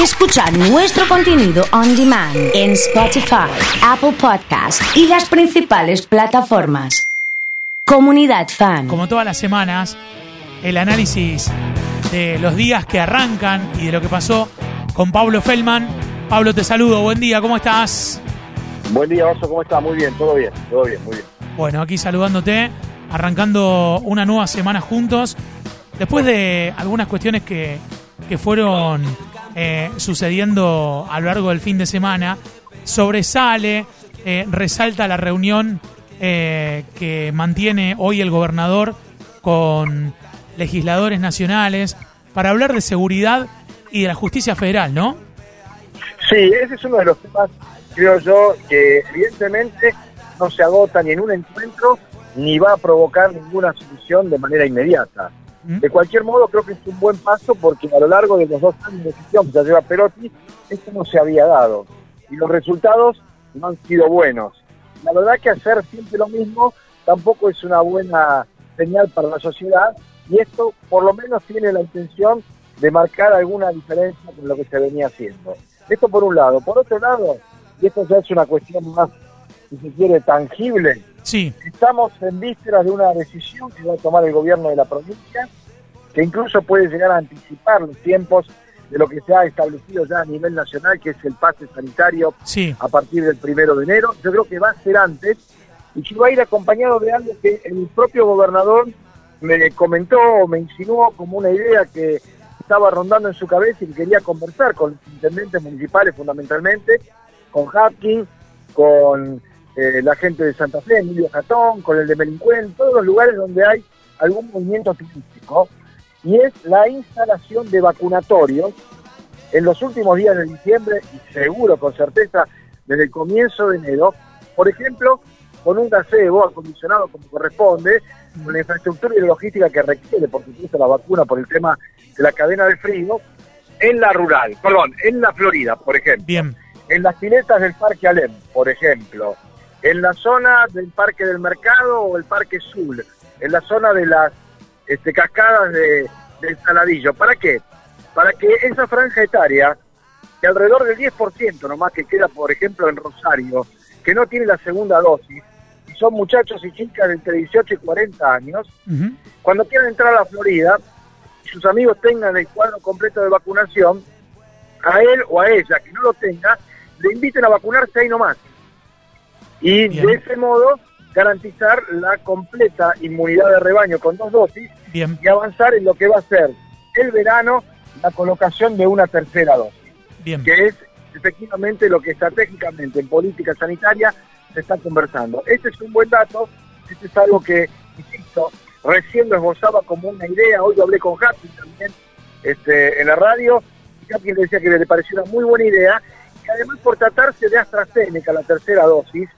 Escuchar nuestro contenido on demand en Spotify, Apple Podcast y las principales plataformas. Comunidad Fan. Como todas las semanas, el análisis de los días que arrancan y de lo que pasó con Pablo Feldman. Pablo, te saludo. Buen día, ¿cómo estás? Buen día, Oso, ¿cómo estás? Muy bien, todo bien, todo bien, muy bien. Bueno, aquí saludándote, arrancando una nueva semana juntos. Después de algunas cuestiones que, que fueron eh, sucediendo a lo largo del fin de semana, sobresale, eh, resalta la reunión eh, que mantiene hoy el gobernador con legisladores nacionales para hablar de seguridad y de la justicia federal, ¿no? Sí, ese es uno de los temas, creo yo, que evidentemente no se agota ni en un encuentro ni va a provocar ninguna solución de manera inmediata. De cualquier modo, creo que es un buen paso porque a lo largo de los dos años de gestión que ya lleva Perotti, esto no se había dado. Y los resultados no han sido buenos. La verdad que hacer siempre lo mismo tampoco es una buena señal para la sociedad y esto por lo menos tiene la intención de marcar alguna diferencia con lo que se venía haciendo. Esto por un lado. Por otro lado, y esto ya es una cuestión más, si se quiere, tangible, Sí, Estamos en vísperas de una decisión que va a tomar el gobierno de la provincia, que incluso puede llegar a anticipar los tiempos de lo que se ha establecido ya a nivel nacional, que es el pase sanitario sí. a partir del primero de enero. Yo creo que va a ser antes y que va a ir acompañado de algo que el propio gobernador me comentó, me insinuó como una idea que estaba rondando en su cabeza y que quería conversar con los intendentes municipales fundamentalmente, con Hapkin, con eh, la gente de Santa Fe, Emilio Jatón, con el de Melincuén, todos los lugares donde hay algún movimiento turístico, y es la instalación de vacunatorios en los últimos días de diciembre y seguro, con certeza, desde el comienzo de enero, por ejemplo, con un gazebo acondicionado como corresponde, con la infraestructura y la logística que requiere, por supuesto, la vacuna por el tema de la cadena de frío, en la rural, perdón, en la Florida, por ejemplo. Bien, en las piletas del Parque Alem, por ejemplo, en la zona del Parque del Mercado o el Parque Sul, en la zona de las este, cascadas de, del Saladillo. ¿Para qué? Para que esa franja etaria, que alrededor del 10% nomás que queda, por ejemplo, en Rosario, que no tiene la segunda dosis, y son muchachos y chicas de entre 18 y 40 años, cuando quieran entrar a la Florida, sus amigos tengan el cuadro completo de vacunación, a él o a ella que no lo tenga, le inviten a vacunarse ahí nomás. Y Bien. de ese modo garantizar la completa inmunidad de rebaño con dos dosis bien, y avanzar en lo que va a ser el verano la colocación de una tercera dosis, bien. que es efectivamente lo que estratégicamente en política sanitaria se está conversando. Este es un buen dato, este es algo que, insisto, recién lo esbozaba como una idea, hoy lo hablé con Happy también este, en la radio, y Happy le decía que le pareció una muy buena idea, y además por tratarse de AstraZeneca, la tercera dosis,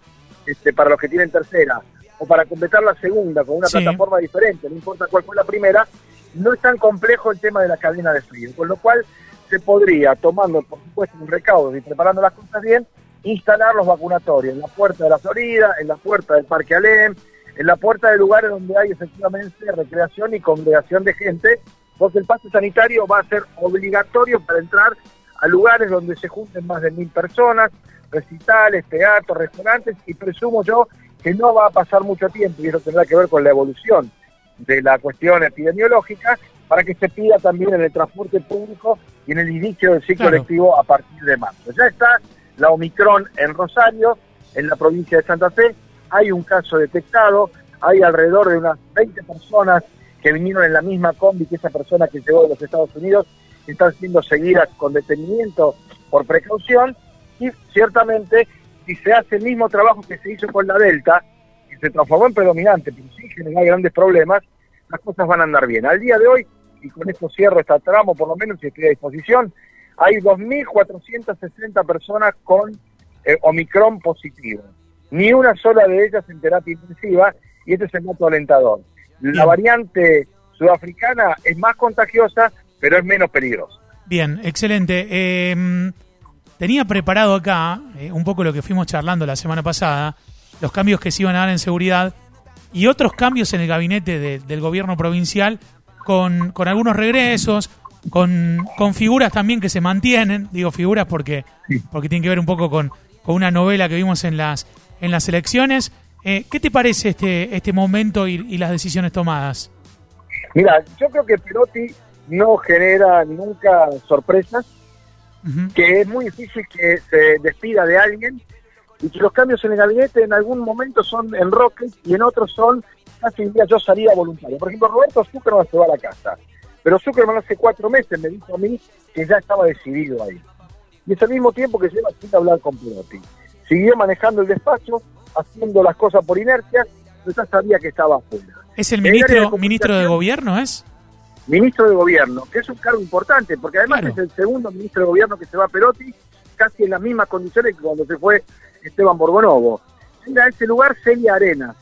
este, para los que tienen tercera, o para completar la segunda con una Sí. plataforma diferente, no importa cuál fue la primera, no es tan complejo el tema de la cadena de frío, con lo cual se podría, tomando por supuesto un recaudo y preparando las cosas bien, instalar los vacunatorios en la puerta de la Florida, en la puerta del Parque Alem, en la puerta de lugares donde hay efectivamente recreación y congregación de gente, porque el pase sanitario va a ser obligatorio para entrar a lugares donde se junten más de mil personas, recitales, teatros, restaurantes, y presumo yo que no va a pasar mucho tiempo, y eso tendrá que ver con la evolución de la cuestión epidemiológica, para que se pida también en el transporte público y en el inicio del ciclo Claro. lectivo a partir de marzo. Ya está la Omicron en Rosario, en la provincia de Santa Fe, hay un caso detectado, hay alrededor de unas 20 personas que vinieron en la misma combi que esa persona que llegó de los Estados Unidos, están siendo seguidas con detenimiento por precaución, ciertamente si se hace el mismo trabajo que se hizo con la Delta, que se transformó en predominante, pero sí generó grandes problemas, las cosas van a andar bien. Al día de hoy, y con esto cierro esta tramo por lo menos si estoy a disposición, hay 2.460 personas con eh, Omicron positivo. Ni una sola de ellas en terapia intensiva, y este es el dato alentador. La Bien. variante sudafricana es más contagiosa, pero es menos peligrosa. Bien, excelente. Eh, tenía preparado acá eh, un poco lo que fuimos charlando la semana pasada, los cambios que se iban a dar en seguridad y otros cambios en el gabinete de- del gobierno provincial con, con algunos regresos, con, con figuras también que se mantienen, digo figuras porque, porque tienen que ver un poco con, con una novela que vimos en las, en las elecciones. Eh, ¿Qué te parece este, este momento y, y las decisiones tomadas? Mira, yo creo que Perotti no genera nunca sorpresas, Que es muy difícil que se despida de alguien y que los cambios en el gabinete en algún momento son enroques y en otros son casi diría yo salida voluntaria. Por ejemplo, Roberto Zuckerman se va a la casa, pero Zuckerman hace cuatro meses me dijo a mí que ya estaba decidido ahí. Y es al mismo tiempo que lleva sin hablar con Perotti. Siguió manejando el despacho, haciendo las cosas por inercia, pero ya sabía que estaba afuera. ¿Es el En el área de ministro, ministro de gobierno, es? Ministro de gobierno, que es un cargo importante, porque además Claro. es el segundo ministro de gobierno que se va a Perotti, casi en las mismas condiciones que cuando se fue Esteban Borgonovo. Llega a ese lugar Celia Arenas,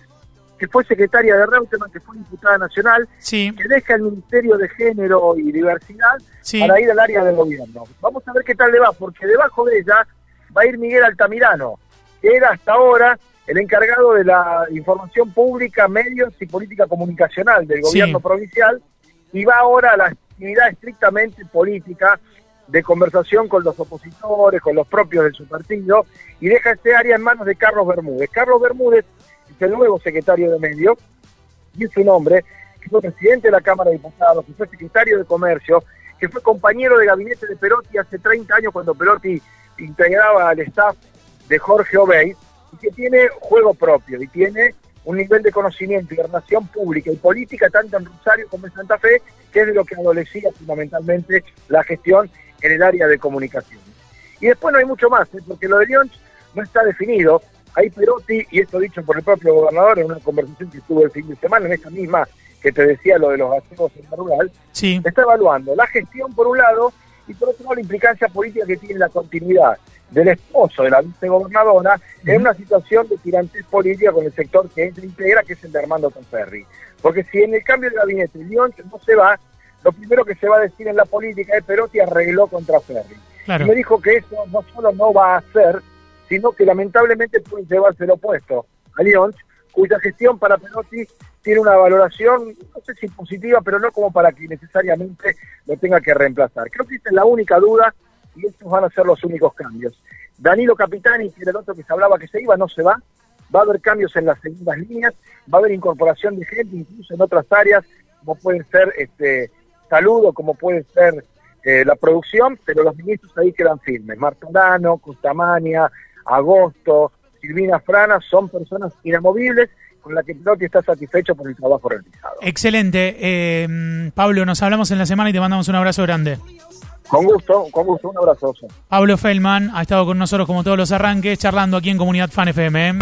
que fue secretaria de Reutemann, que fue diputada nacional, Sí, que deja el Ministerio de Género y Diversidad sí. para ir al área del gobierno. Vamos a ver qué tal le va, porque debajo de ella va a ir Miguel Altamirano, que era hasta ahora el encargado de la información pública, medios y política comunicacional del Sí. gobierno provincial, y va ahora a la actividad estrictamente política de conversación con los opositores, con los propios de su partido, y deja ese área en manos de Carlos Bermúdez. Carlos Bermúdez es el nuevo secretario de Medios, y es un hombre que fue presidente de la Cámara de Diputados, que fue secretario de Comercio, que fue compañero de gabinete de Perotti hace 30 años cuando Perotti integraba al staff de Jorge Obey, y que tiene juego propio y tiene un nivel de conocimiento y de relación pública y política tanto en Rosario como en Santa Fe, que es de lo que adolecía fundamentalmente la gestión en el área de comunicaciones. Y después no hay mucho más, ¿eh? porque lo de León no está definido. Hay Perotti, y esto dicho por el propio gobernador en una conversación que tuvo el fin de semana, en esta misma que te decía lo de los gaseos en la rural, Sí, está evaluando la gestión por un lado y por otro lado la implicancia política que tiene la continuidad del esposo de la vicegobernadora en una situación de tirantez política con el sector que ella integra, que es el de Armando Conferri. Porque si en el cambio de gabinete León no se va, lo primero que se va a decir en la política es Perotti arregló contra Ferri. claro. Y me dijo que eso no solo no va a hacer, sino que lamentablemente puede llevarse lo opuesto a León, cuya gestión para Perotti tiene una valoración, no sé si positiva, pero no como para que necesariamente lo tenga que reemplazar. Creo que esa es la única duda y estos van a ser los únicos cambios. Danilo Capitani, que era el otro que se hablaba que se iba, no se va. Va a haber cambios en las segundas líneas, va a haber incorporación de gente incluso en otras áreas, como pueden ser este salud o como puede ser eh, la producción, pero los ministros ahí quedan firmes. Martorano, Costamania, Agosto, Silvina Frana son personas inamovibles con las que Perotti está satisfecho por el trabajo realizado. Excelente. Eh, Pablo, nos hablamos en la semana y te mandamos un abrazo grande. Con gusto, con gusto, un abrazo. Pablo Feldman ha estado con nosotros como todos los arranques, charlando aquí en Comunidad Fan FM. ¿eh?